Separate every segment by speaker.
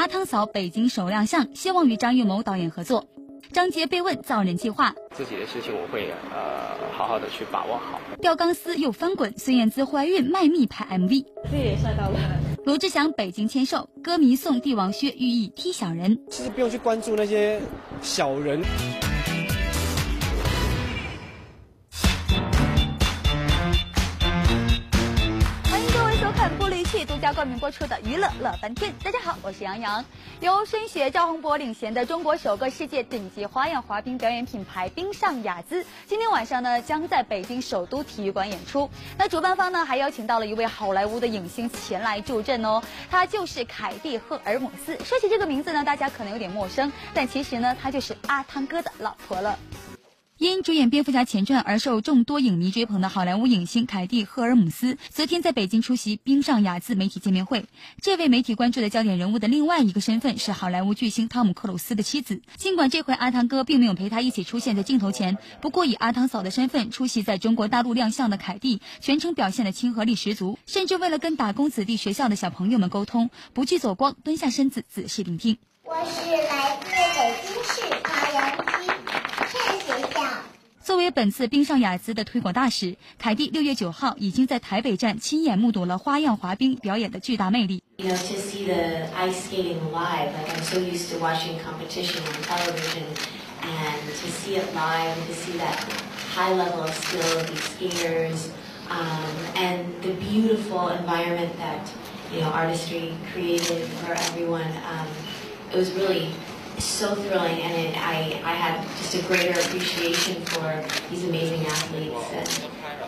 Speaker 1: 阿汤嫂北京首亮相，希望与张艺谋导演合作。张杰被问造人计划，
Speaker 2: 自己的事情我会呃好好的去把握好。
Speaker 1: 吊钢丝又翻滚，孙燕姿怀孕卖蜜拍 MV，
Speaker 3: 这也帅到了。
Speaker 1: 罗志祥北京签售，歌迷送帝王靴，寓意踢小人。
Speaker 4: 其实不用去关注那些小人。
Speaker 1: 家冠名播出的娱乐乐翻天，大家好，我是杨洋。由孙雪、赵宏博领衔的中国首个世界顶级花样滑冰表演品牌冰上雅姿，今天晚上呢将在北京首都体育馆演出。那主办方呢还邀请到了一位好莱坞的影星前来助阵哦，他就是凯蒂·赫尔姆斯。说起这个名字呢，大家可能有点陌生，但其实呢，他就是阿汤哥的老婆了。因主演《蝙蝠侠前传》而受众多影迷追捧的好莱坞影星凯蒂·赫尔姆斯，昨天在北京出席冰上雅致媒体见面会。这位媒体关注的焦点人物的另外一个身份是好莱坞巨星汤姆·克鲁斯的妻子。尽管这回阿汤哥并没有陪他一起出现在镜头前，不过以阿汤嫂的身份出席在中国大陆亮相的凯蒂，全程表现的亲和力十足，甚至为了跟打工子弟学校的小朋友们沟通，不惧走光，蹲下身子仔细聆听。
Speaker 5: 我是
Speaker 1: 作为本次冰上雅姿的推广大使，凯蒂六月九号已经在台北站亲眼目睹了花样滑冰表演的巨大魅力。
Speaker 6: You know, to see the ice skating live, like I'm so used to watching competition on television, and to see it live, to see that high level of skill of these skaters, um, and the beautiful environment that you know artistry created for everyone, um, it was really so thrilling, and it, I, I had just a greater appreciation for these amazing athletes. And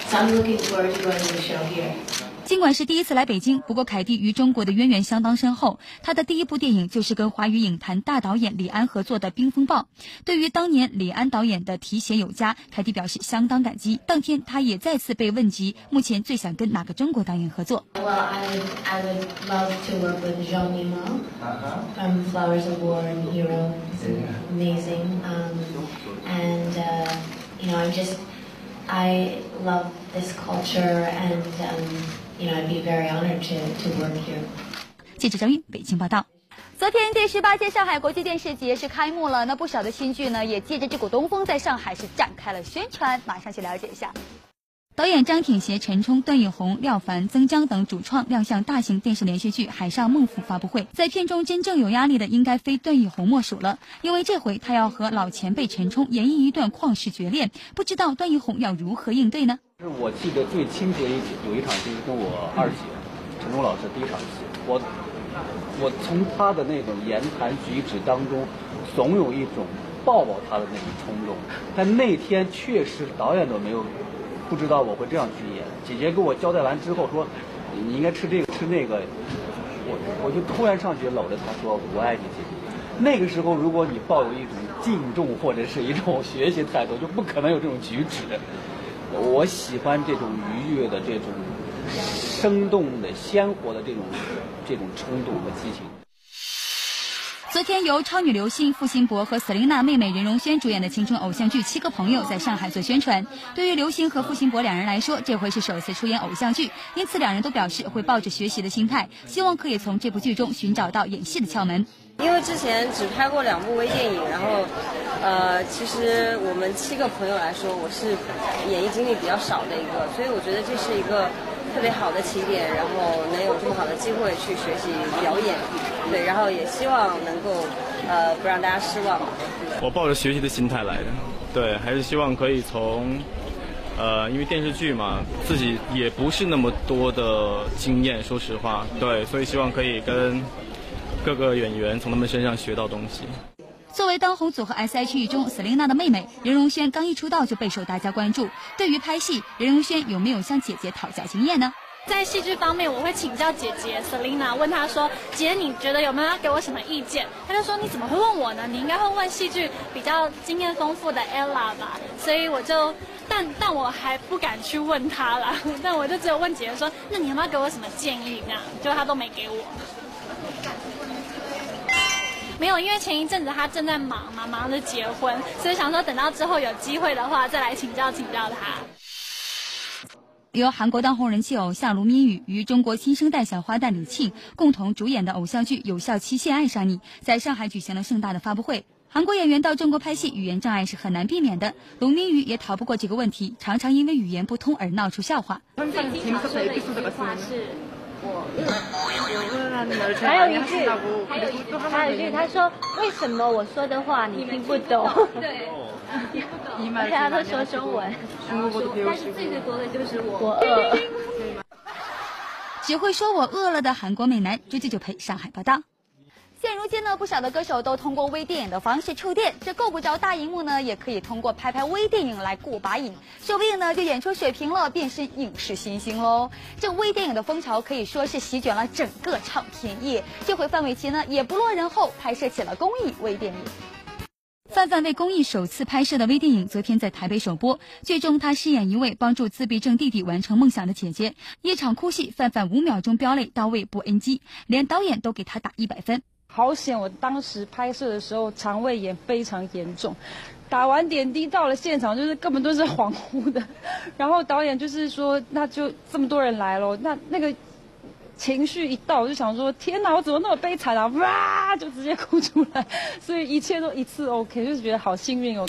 Speaker 6: so I'm looking forward to going to the show here.
Speaker 1: 尽管是第一次来北京，不过凯蒂与中国的渊源相当深厚。她的第一部电影就是跟华语影坛大导演李安合作的《冰风暴》。对于当年李安导演的提携有加，凯蒂表示相当感激。当天，她也再次被问及目前最想跟哪个中国导演合作。
Speaker 6: Well, I would, I would love to work with Jean Mimo from Flowers of War and Hero. Amazing. Um, and, uh, you know, I'm just, I love this culture and, um, you know, I'd be very honored to, to work here.
Speaker 1: 记者张韵北京报道。昨天第十八届上海国际电视节是开幕了，那不少的新剧呢也借着这股东风在上海是展开了宣传，马上去了解一下。导演张挺携、陈冲、段奕宏、廖凡、曾江等主创亮相大型电视连续剧《海上孟府》发布会。在片中真正有压力的，应该非段奕宏莫属了，因为这回他要和老前辈陈冲演绎一段旷世绝恋，不知道段奕宏要如何应对呢？
Speaker 7: 是我记得最清楚的一有一场戏是跟我二姐陈冲老师第一场戏，我我从他的那种言谈举止当中，总有一种抱抱他的那种冲动。但那天确实导演都没有。不知道我会这样去演。姐姐给我交代完之后说，你应该吃这个吃那个，我我就突然上去搂着她说我爱你姐姐。那个时候如果你抱有一种敬重或者是一种学习态度，就不可能有这种举止。我喜欢这种愉悦的、这种生动的、鲜活的这种这种冲动和激情。
Speaker 1: 昨天，由超女刘星付辛博和 Selina 妹妹任容萱主演的青春偶像剧《七个朋友》在上海做宣传。对于刘星和付辛博两人来说，这回是首次出演偶像剧，因此两人都表示会抱着学习的心态，希望可以从这部剧中寻找到演戏的窍门。
Speaker 3: 因为之前只拍过两部微电影，然后，呃，其实我们七个朋友来说，我是演艺经历比较少的一个，所以我觉得这是一个。特别好的起点，然后能有这么好的机会去学习表演，对，然后也希望能够呃不让大家失望。
Speaker 8: 我抱着学习的心态来的，对，还是希望可以从呃，因为电视剧嘛，自己也不是那么多的经验，说实话，对，所以希望可以跟各个演员从他们身上学到东西。
Speaker 1: 作为当红组合 S.H.E 中 Selina 的妹妹，任容萱刚一出道就备受大家关注。对于拍戏，任容萱有没有向姐姐讨教经验呢？
Speaker 9: 在戏剧方面，我会请教姐姐 Selina，问她说：“姐，你觉得有没有要给我什么意见？”她就说：“你怎么会问我呢？你应该会问戏剧比较经验丰富的 Ella 吧。”所以我就，但但我还不敢去问她了。但我就只有问姐姐说：“那你有没有给我什么建议？”这样，就她都没给我。没有，因为前一阵子她正在忙嘛，忙着结婚，所以想说等到之后有机会的话，再来请教请教她。
Speaker 1: 由韩国当红人气偶像卢敏宇与中国新生代小花旦李沁共同主演的偶像剧《有效期限爱上你》在上海举行了盛大的发布会。韩国演员到中国拍戏，语言障碍是很难避免的。卢敏宇也逃不过这个问题，常常因为语言不通而闹出笑话。
Speaker 10: 还有一句，还有一句，他说：“为什么我说的话你听不懂？”
Speaker 9: 对，
Speaker 10: 大家都说中文，
Speaker 9: 但是最最多的就是我。
Speaker 10: 我饿。
Speaker 1: 只会说我饿了的韩国美男追剧就陪上海报道。现如今呢，不少的歌手都通过微电影的方式触电，这够不着大荧幕呢，也可以通过拍拍微电影来过把瘾，说不定呢就演出水平了，便是影视新星喽。这微电影的风潮可以说是席卷了整个唱片业。这回范玮琪呢也不落人后，拍摄起了公益微电影。范范为公益首次拍摄的微电影，昨天在台北首播。剧中他饰演一位帮助自闭症弟弟完成梦想的姐姐。一场哭戏，范范五秒钟飙泪到位不 NG，连导演都给他打一百分。
Speaker 11: 好险！我当时拍摄的时候肠胃炎非常严重，打完点滴到了现场就是根本都是恍惚的。然后导演就是说，那就这么多人来了，那那个情绪一到，我就想说，天哪，我怎么那么悲惨啊？哇，就直接哭出来。所以一切都一次 OK，就是觉得好幸运哦。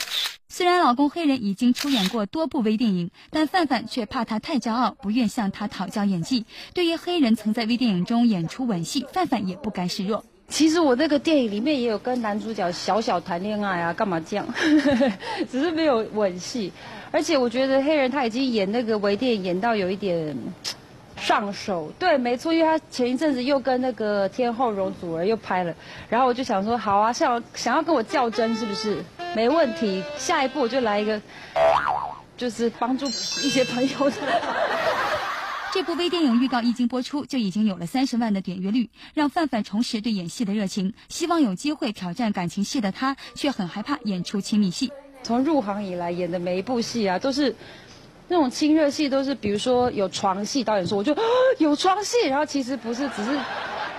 Speaker 1: 虽然老公黑人已经出演过多部微电影，但范范却怕他太骄傲，不愿向他讨教演技。对于黑人曾在微电影中演出吻戏，范范也不甘示弱。
Speaker 11: 其实我那个电影里面也有跟男主角小小谈恋爱啊，干嘛这样？只是没有吻戏，而且我觉得黑人他已经演那个微电影演到有一点上手。对，没错，因为他前一阵子又跟那个天后容祖儿又拍了，然后我就想说，好啊，想想要跟我较真是不是？没问题，下一步我就来一个，就是帮助一些朋友的。
Speaker 1: 这部微电影预告一经播出，就已经有了三十万的点阅率，让范范重拾对演戏的热情。希望有机会挑战感情戏的他，却很害怕演出亲密戏。
Speaker 11: 从入行以来演的每一部戏啊，都是那种亲热戏，都是比如说有床戏，导演说我就有床戏，然后其实不是，只是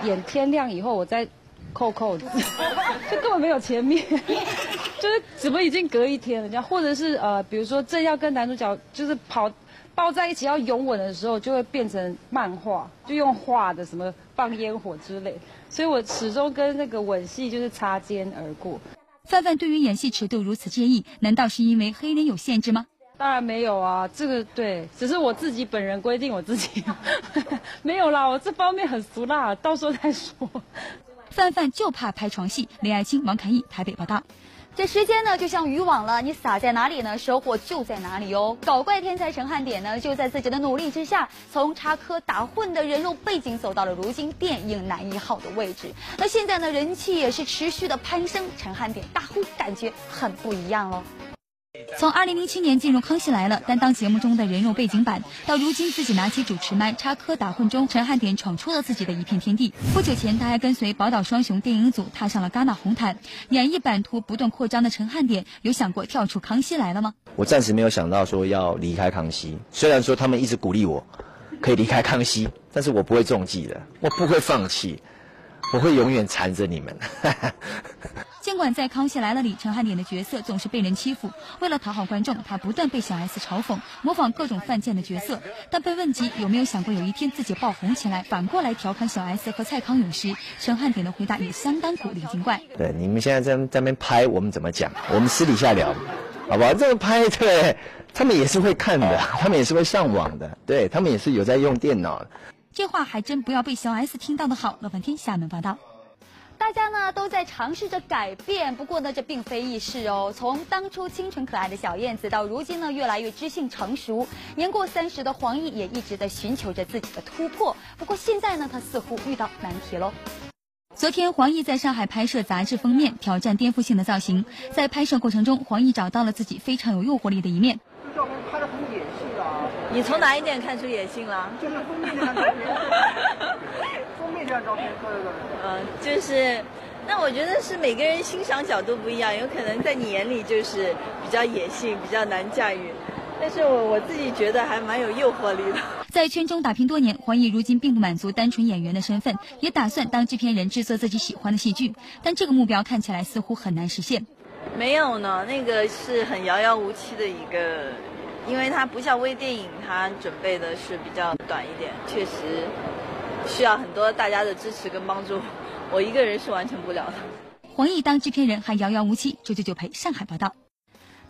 Speaker 11: 演天亮以后我再扣扣子，就根本没有前面，就是怎么已经隔一天了这样，或者是呃，比如说正要跟男主角就是跑。抱在一起要拥吻的时候，就会变成漫画，就用画的什么放烟火之类，所以我始终跟那个吻戏就是擦肩而过。
Speaker 1: 范范对于演戏尺度如此介意，难道是因为黑人有限制吗？
Speaker 11: 当然没有啊，这个对，只是我自己本人规定我自己，没有啦，我这方面很俗辣，到时候再说。
Speaker 1: 范范就怕拍床戏。李爱清、王凯义台北报道。这时间呢，就像渔网了，你撒在哪里呢，收获就在哪里哦。搞怪天才陈汉典呢，就在自己的努力之下，从插科打诨的人肉背景走到了如今电影男一号的位置。那现在呢，人气也是持续的攀升，陈汉典大呼感觉很不一样喽。从二零零七年进入《康熙来了》，担当节目中的人肉背景板，到如今自己拿起主持麦插科打诨中，陈汉典闯出了自己的一片天地。不久前，他还跟随宝岛双雄电影组踏上了戛纳红毯，演绎版图不断扩张的陈汉典，有想过跳出《康熙来了》吗？
Speaker 12: 我暂时没有想到说要离开康熙，虽然说他们一直鼓励我可以离开康熙，但是我不会中计的，我不会放弃，我会永远缠着你们。
Speaker 1: 尽管在《康熙来了》里，陈汉典的角色总是被人欺负，为了讨好观众，他不断被小 S 嘲讽，模仿各种犯贱的角色。但被问及有没有想过有一天自己爆红起来，反过来调侃小 S 和蔡康永时，陈汉典的回答也相当古灵精怪。
Speaker 12: 对，你们现在在在那边拍，我们怎么讲？我们私底下聊，好不好？这个拍，对，他们也是会看的，他们也是会上网的，对他们也是有在用电脑。
Speaker 1: 这话还真不要被小 S 听到的好。乐翻天厦门报道。大家呢都在尝试着改变，不过呢这并非易事哦。从当初清纯可爱的小燕子，到如今呢越来越知性成熟，年过三十的黄奕也一直在寻求着自己的突破。不过现在呢，他似乎遇到难题喽。昨天黄奕在上海拍摄杂志封面，挑战颠覆性的造型。在拍摄过程中，黄奕找到了自己非常有诱惑力的一面。
Speaker 13: 这照片拍的很野性啊！
Speaker 14: 你从哪一点看出野性了？
Speaker 13: 就是封面这张照片。封面这张照片。
Speaker 14: 嗯，就是，那我觉得是每个人欣赏角度不一样，有可能在你眼里就是比较野性、比较难驾驭，但是我我自己觉得还蛮有诱惑力的。
Speaker 1: 在圈中打拼多年，黄奕如今并不满足单纯演员的身份，也打算当制片人制作自己喜欢的戏剧，但这个目标看起来似乎很难实现。
Speaker 14: 没有呢，那个是很遥遥无期的一个因为它不像微电影，它准备的是比较短一点，确实需要很多大家的支持跟帮助，我一个人是完成不了的。
Speaker 1: 黄奕当制片人还遥遥无期。周九九陪上海报道。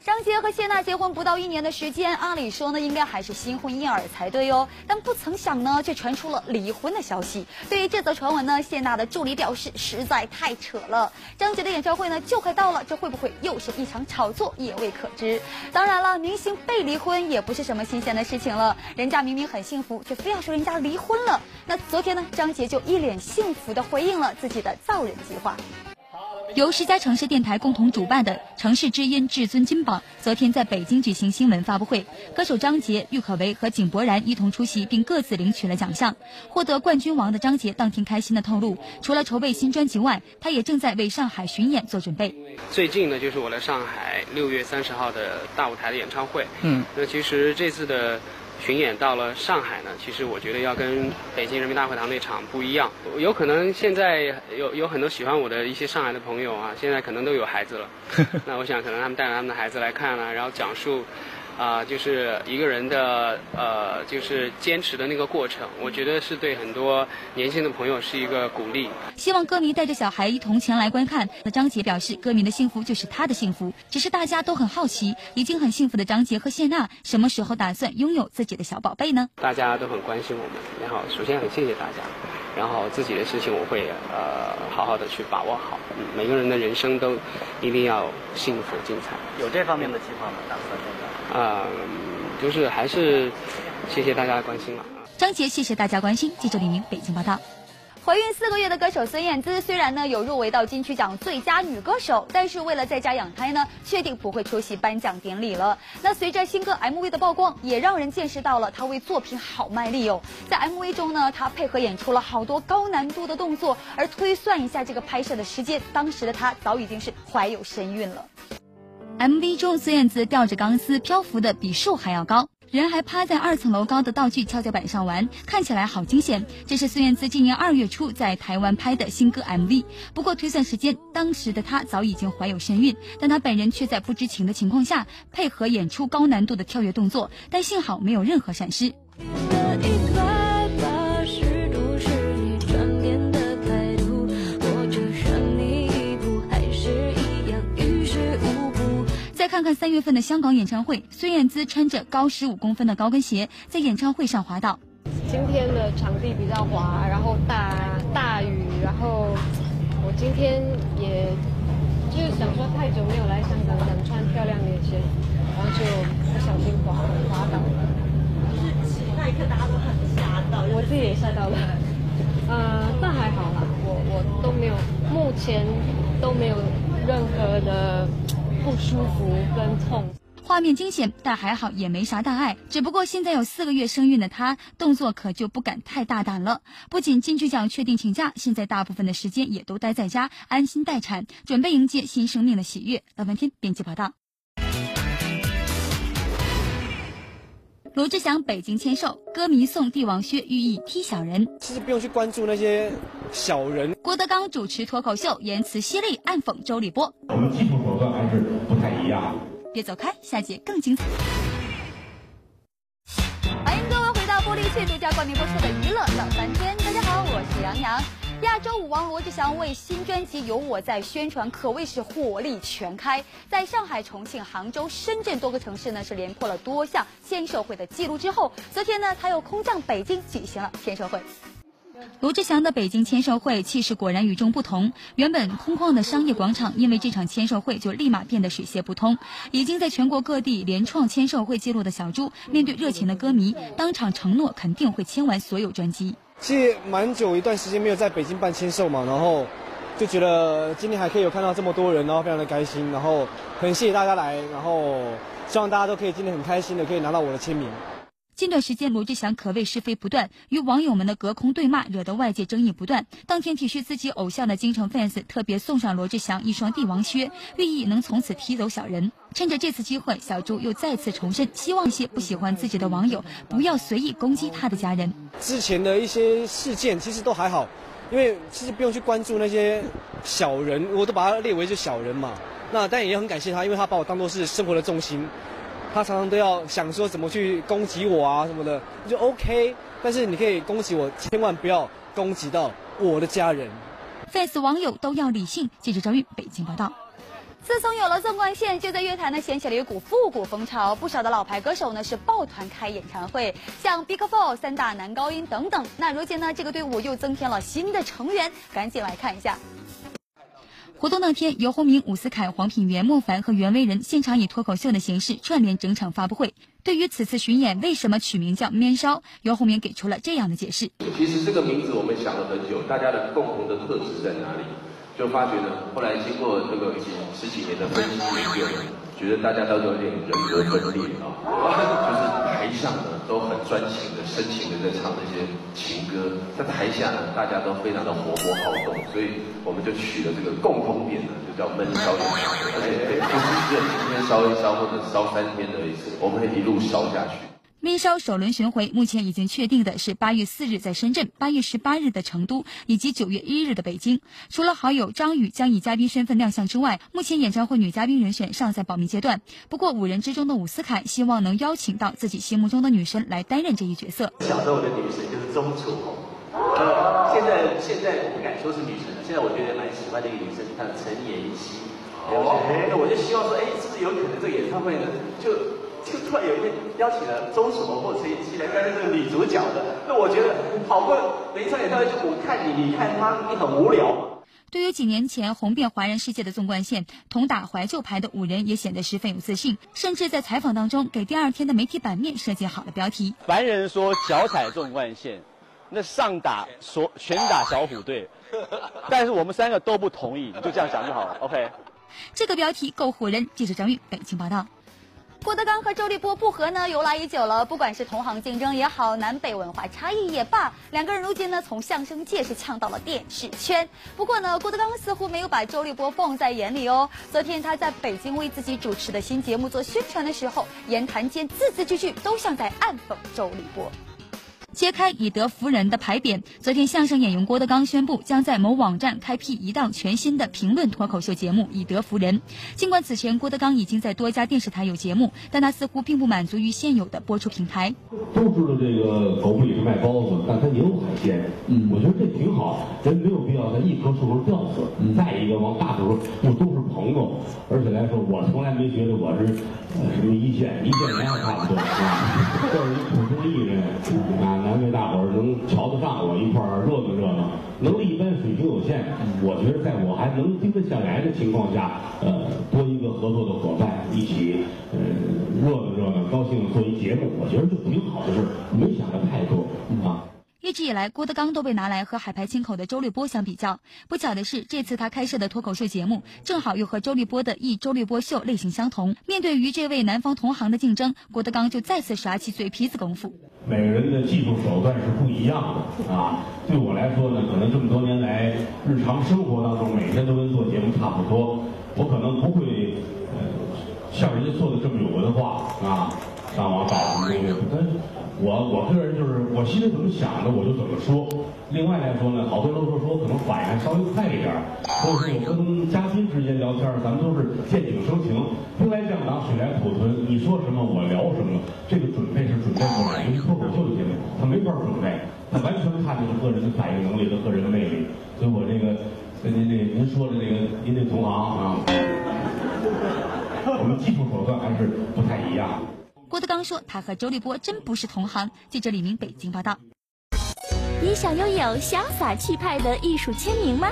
Speaker 1: 张杰和谢娜结婚不到一年的时间，按理说呢，应该还是新婚燕尔才对哦。但不曾想呢，却传出了离婚的消息。对于这则传闻呢，谢娜的助理表示实在太扯了。张杰的演唱会呢就快到了，这会不会又是一场炒作，也未可知。当然了，明星被离婚也不是什么新鲜的事情了，人家明明很幸福，却非要说人家离婚了。那昨天呢，张杰就一脸幸福的回应了自己的造人计划。由十家城市电台共同主办的《城市之音至尊金榜》昨天在北京举行新闻发布会，歌手张杰、郁可唯和井柏然一同出席，并各自领取了奖项。获得冠军王的张杰当天开心的透露，除了筹备新专辑外，他也正在为上海巡演做准备。
Speaker 2: 最近呢，就是我来上海六月三十号的大舞台的演唱会。
Speaker 15: 嗯，
Speaker 2: 那其实这次的。巡演到了上海呢，其实我觉得要跟北京人民大会堂那场不一样。有可能现在有有很多喜欢我的一些上海的朋友啊，现在可能都有孩子了。那我想可能他们带着他们的孩子来看啊，然后讲述。啊，就是一个人的呃，就是坚持的那个过程，我觉得是对很多年轻的朋友是一个鼓励。
Speaker 1: 希望歌迷带着小孩一同前来观看。那张杰表示，歌迷的幸福就是他的幸福。只是大家都很好奇，已经很幸福的张杰和谢娜什么时候打算拥有自己的小宝贝呢？
Speaker 2: 大家都很关心我们，然后首先很谢谢大家，然后自己的事情我会呃好好的去把握好。每个人的人生都一定要幸福精彩。
Speaker 15: 有这方面的计划吗？打算现在？
Speaker 2: 啊，就是还是谢谢大家的关心了。
Speaker 1: 张杰，谢谢大家关心。记者李明，北京报道。怀孕四个月的歌手孙燕姿，虽然呢有入围到金曲奖最佳女歌手，但是为了在家养胎呢，确定不会出席颁奖典礼了。那随着新歌 MV 的曝光，也让人见识到了她为作品好卖力哦。在 MV 中呢，她配合演出了好多高难度的动作，而推算一下这个拍摄的时间，当时的她早已经是怀有身孕了。MV 中，孙燕姿吊着钢丝漂浮的比树还要高，人还趴在二层楼高的道具跷跷板上玩，看起来好惊险。这是孙燕姿今年二月初在台湾拍的新歌 MV。不过推算时间，当时的她早已经怀有身孕，但她本人却在不知情的情况下配合演出高难度的跳跃动作，但幸好没有任何闪失。看看三月份的香港演唱会，孙燕姿穿着高十五公分的高跟鞋在演唱会上滑倒。
Speaker 16: 今天的场地比较滑，然后大大雨，然后我今天也就是想说太久没有来香港，想穿漂亮点鞋，然后就不小心滑滑倒了。
Speaker 14: 就是那一刻大家都很吓到，
Speaker 16: 我自己也吓到了。呃，但还好啦，我我都没有，目前都没有任何的。不舒服跟痛，
Speaker 1: 画面惊险，但还好也没啥大碍。只不过现在有四个月生孕的她，动作可就不敢太大胆了。不仅金曲奖确定请假，现在大部分的时间也都待在家，安心待产，准备迎接新生命的喜悦。老半天编辑报道。罗志祥北京签售，歌迷送帝王靴，寓意踢小人。
Speaker 4: 其实不用去关注那些小人。
Speaker 1: 郭德纲主持脱口秀，言辞犀利，暗讽周立波。
Speaker 17: 我们技术手段还是一样。
Speaker 1: 别走开，下节更精彩。欢迎各位回到玻璃器独家冠名播出的娱乐小三天。大家好，我是杨洋。亚洲舞王罗志祥为新专辑《有我在》宣传，可谓是火力全开。在上海、重庆、杭州、深圳多个城市呢，是连破了多项签售会的记录之后，昨天呢，他又空降北京举行了签售会。罗志祥的北京签售会气势果然与众不同。原本空旷的商业广场，因为这场签售会就立马变得水泄不通。已经在全国各地连创签售会记录的小猪，面对热情的歌迷，当场承诺肯定会签完所有专辑。
Speaker 4: 其实蛮久一段时间没有在北京办签售嘛，然后就觉得今天还可以有看到这么多人，然后非常的开心，然后很谢谢大家来，然后希望大家都可以今天很开心的可以拿到我的签名。
Speaker 1: 近段时间，罗志祥可谓是非不断，与网友们的隔空对骂，惹得外界争议不断。当天体恤自己偶像的京城 fans 特别送上罗志祥一双帝王靴，寓意能从此踢走小人。趁着这次机会，小猪又再次重申，希望一些不喜欢自己的网友不要随意攻击他的家人。
Speaker 4: 之前的一些事件其实都还好，因为其实不用去关注那些小人，我都把他列为是小人嘛。那但也很感谢他，因为他把我当做是生活的重心。他常常都要想说怎么去攻击我啊什么的，就 OK。但是你可以攻击我，千万不要攻击到我的家人。
Speaker 1: fans 网友都要理性。记者张玉北京报道。自从有了纵贯线，就在乐坛呢掀起了一股复古风潮。不少的老牌歌手呢是抱团开演唱会，像 Big Four、三大男高音等等。那如今呢，这个队伍又增添了新的成员，赶紧来看一下。活动当天，尤鸿明、伍思凯、黄品源、莫凡和袁惟仁现场以脱口秀的形式串联整场发布会。对于此次巡演为什么取名叫“面烧”，尤鸿明给出了这样的解释：
Speaker 18: 其实这个名字我们想了很久，大家的共同的特质在哪里？就发觉呢，后来经过这个几十几年的分析研究，觉得大家都有点人格分裂啊，就是台上的都很专情的、深情的在唱那些情歌，在台下呢大家都非常的活泼好动，所以我们就取了这个共同点呢，就叫闷烧演唱会，而且不是只有今天烧一烧或者烧三天的意思，我们会一路烧下去。
Speaker 1: 面烧首轮巡回目前已经确定的是八月四日在深圳，八月十八日的成都，以及九月一日的北京。除了好友张宇将以嘉宾身份亮相之外，目前演唱会女嘉宾人选尚在保密阶段。不过五人之中的伍思凯希望能邀请到自己心目中的女神来担任这一角色。
Speaker 19: 小时候的女神就是钟楚红，呃，现在现在我不敢说是女神了，现在我觉得蛮喜欢的一个女生，她陈妍希。哦，那我就希望说，哎，是不是有可能这个演唱会呢，就。就突然有一天邀请了周什么或陈妍希来担任这个女主角的，那我觉得好过每一场演唱会就我看你，你看他，你很无聊。
Speaker 1: 对于几年前红遍华人世界的纵贯线，同打怀旧牌的五人也显得十分有自信，甚至在采访当中给第二天的媒体版面设计好了标题。
Speaker 20: 凡人说脚踩纵贯线，那上打所拳打小虎队，但是我们三个都不同意，你就这样想就好了。OK，
Speaker 1: 这个标题够唬人。记者张玉北京报道。郭德纲和周立波不和呢，由来已久了。不管是同行竞争也好，南北文化差异也罢，两个人如今呢，从相声界是呛到了电视圈。不过呢，郭德纲似乎没有把周立波放在眼里哦。昨天他在北京为自己主持的新节目做宣传的时候，言谈间字字句句都像在暗讽周立波。揭开以德服人的牌匾。昨天，相声演员郭德纲宣布将在某网站开辟一档全新的评论脱口秀节目《以德服人》。尽管此前郭德纲已经在多家电视台有节目，但他似乎并不满足于现有的播出平台。
Speaker 17: 都知道这个狗不理是卖包子，但他也有海鲜。嗯，我觉得这挺好，人没有必要在一棵树上吊死。再一个，往大处说，不都是朋友，而且来说，我从来没觉得我是什么一线，一线也差不多，就是一普通艺人啊。难为大伙儿能瞧得上我一块儿热闹热闹，能力一般，水平有限。我觉得在我还能盯得下来的情况下，呃，多一个合作的伙伴，一起呃热闹热闹，高兴做一节目，我觉得就挺好的事没想的太多啊。
Speaker 1: 一直以来，郭德纲都被拿来和海派清口的周立波相比较。不巧的是，这次他开设的脱口秀节目正好又和周立波的《一周立波秀》类型相同。面对于这位南方同行的竞争，郭德纲就再次耍起嘴皮子功夫。
Speaker 17: 每个人的技术手段是不一样的啊。对我来说呢，可能这么多年来，日常生活当中每天都跟做节目差不多。我可能不会呃像人家做的这么有文化啊，上网找什么那个，但。我我个人就是我心里怎么想的我就怎么说。另外来说呢，好多都说说我可能反应稍微快一点儿，或者是我跟嘉宾之间聊天咱们都是见景生情，兵来将挡，水来土屯。你说什么我聊什么，这个准备是准备不来，因为脱口秀的节目他没法准备，他完全看的是个人的反应能力和个人的魅力。所以我这个跟您这您说的这个您这同行啊，我们技术手段还是不太一样。
Speaker 1: 郭德纲说：“他和周立波真不是同行。”记者李明北京报道。
Speaker 21: 你想拥有潇洒气派的艺术签名吗？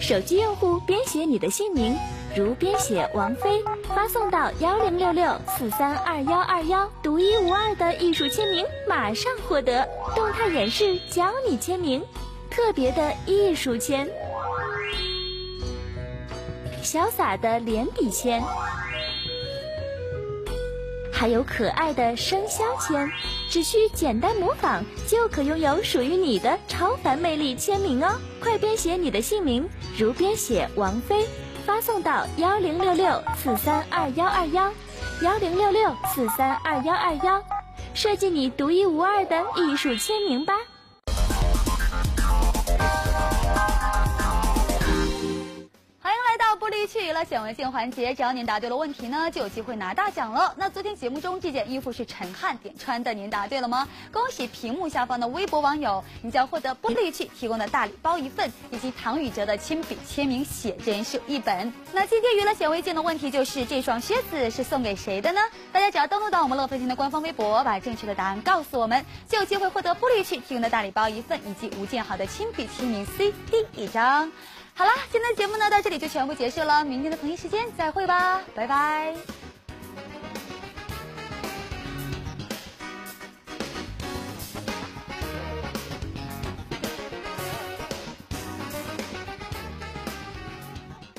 Speaker 21: 手机用户编写你的姓名，如编写王菲，发送到幺零六六四三二幺二幺，独一无二的艺术签名马上获得。动态演示教你签名，特别的艺术签，潇洒的连笔签。还有可爱的生肖签，只需简单模仿，就可拥有属于你的超凡魅力签名哦！快编写你的姓名，如编写王菲，发送到幺零六六四三二幺二幺，幺零六六四三二幺二幺，设计你独一无二的艺术签名吧！
Speaker 1: 去娱乐显微镜环节，只要您答对了问题呢，就有机会拿大奖了。那昨天节目中这件衣服是陈汉点穿的，您答对了吗？恭喜屏幕下方的微博网友，你将获得玻璃器提供的大礼包一份，以及唐禹哲的亲笔签名写真书一本。那今天娱乐显微镜的问题就是这双靴子是送给谁的呢？大家只要登录到我们乐飞行的官方微博，把正确的答案告诉我们，就有机会获得玻璃器提供的大礼包一份，以及吴建豪的亲笔签名 CD 一张。好了，今天的节目呢到这里就全部结束了，明天的同一时间再会吧，拜拜。